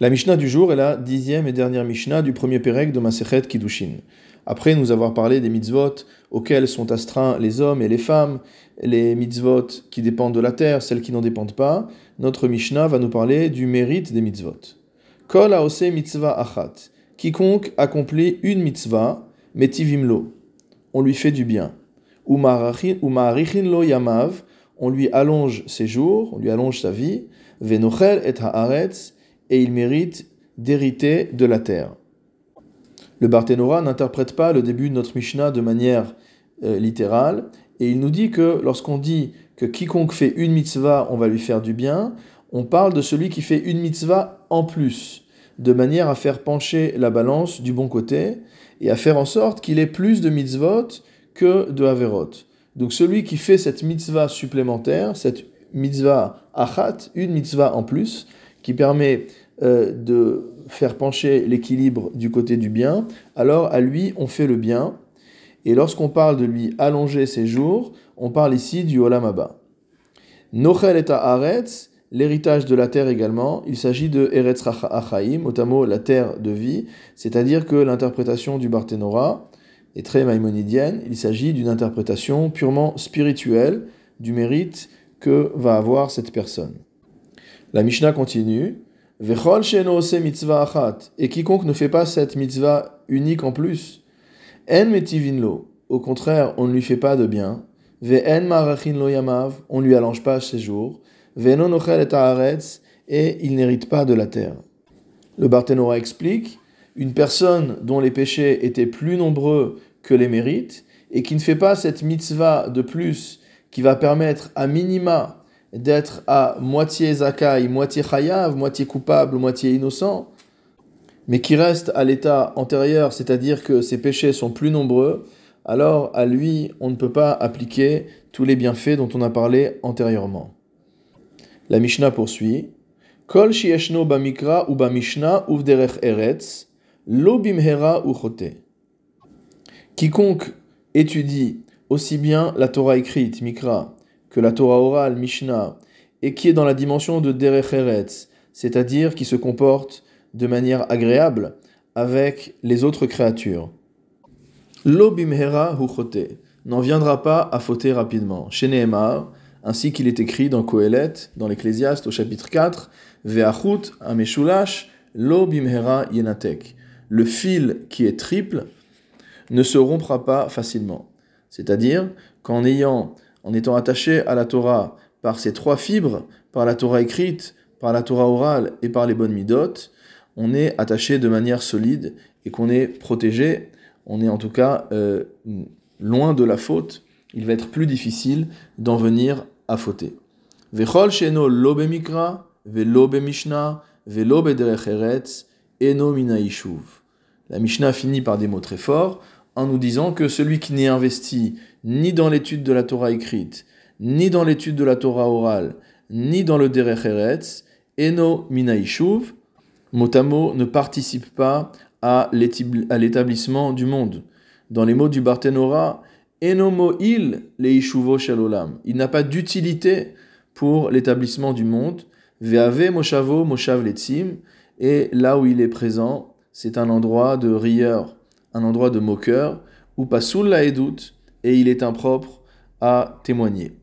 La Mishnah du jour est la dixième et dernière Mishnah du premier Pérec de Masechet Kiddushin. Après nous avoir parlé des mitzvot auxquels sont astreints les hommes et les femmes, les mitzvot qui dépendent de la terre, celles qui n'en dépendent pas, notre Mishnah va nous parler du mérite des mitzvot. Kol aose mitzvah achat. Quiconque accomplit une mitzvah, metivimlo. On lui fait du bien. Umarichin lo yamav. On lui allonge ses jours, on lui allonge sa vie. Venochel et haaretz. Et il mérite d'hériter de la terre. Le Barthénora n'interprète pas le début de notre Mishnah de manière euh, littérale, et il nous dit que lorsqu'on dit que quiconque fait une mitzvah, on va lui faire du bien, on parle de celui qui fait une mitzvah en plus, de manière à faire pencher la balance du bon côté, et à faire en sorte qu'il ait plus de mitzvot que de averot. Donc celui qui fait cette mitzvah supplémentaire, cette mitzvah achat, une mitzvah en plus, qui permet euh, de faire pencher l'équilibre du côté du bien, alors à lui on fait le bien. Et lorsqu'on parle de lui allonger ses jours, on parle ici du Olam Abba. Nochel et Haaretz, l'héritage de la terre également, il s'agit de Eretz Achaim, notamment la terre de vie, c'est-à-dire que l'interprétation du Barthénora est très maïmonidienne, il s'agit d'une interprétation purement spirituelle du mérite que va avoir cette personne. La Mishnah continue. Et quiconque ne fait pas cette mitzvah unique en plus. Au contraire, on ne lui fait pas de bien. Yamav. On lui allonge pas ses jours. Et il n'hérite pas de la terre. Le Barthénora explique une personne dont les péchés étaient plus nombreux que les mérites et qui ne fait pas cette mitzvah de plus qui va permettre à minima d'être à moitié zakai, moitié chayav, moitié coupable, moitié innocent, mais qui reste à l'état antérieur, c'est-à-dire que ses péchés sont plus nombreux, alors à lui, on ne peut pas appliquer tous les bienfaits dont on a parlé antérieurement. La Mishnah poursuit. Kol shieshno bamikra ou bamishna uvderech eretz, lo bimhera uchote. Quiconque étudie aussi bien la Torah écrite, mikra, que la Torah orale, Mishnah, et qui est dans la dimension de Derech Eretz, c'est-à-dire qui se comporte de manière agréable avec les autres créatures. L'obimhera huchote n'en viendra pas à fauter rapidement. Chez ainsi qu'il est écrit dans Kohelet, dans l'Ecclésiaste au chapitre 4, Ve'achut ameshulash l'obimhera yenatek. Le fil qui est triple ne se rompra pas facilement. C'est-à-dire qu'en ayant en étant attaché à la Torah par ces trois fibres, par la Torah écrite, par la Torah orale et par les bonnes midotes, on est attaché de manière solide et qu'on est protégé, on est en tout cas euh, loin de la faute, il va être plus difficile d'en venir à fauter. Vechol mikra, mishna, La Mishnah finit par des mots très forts en nous disant que celui qui n'est investi ni dans l'étude de la Torah écrite, ni dans l'étude de la Torah orale, ni dans le Derech Eretz, Eno Minaishuv, motamo ne participe pas à l'établissement du monde. Dans les mots du Barthénora, Eno Mo'il Leishuvo Shalolam. Il n'a pas d'utilité pour l'établissement du monde. Ve'ave Moshavo Moshav Letzim. Et là où il est présent, c'est un endroit de rieur, un endroit de moqueur, ou Pasul la et il est impropre à témoigner.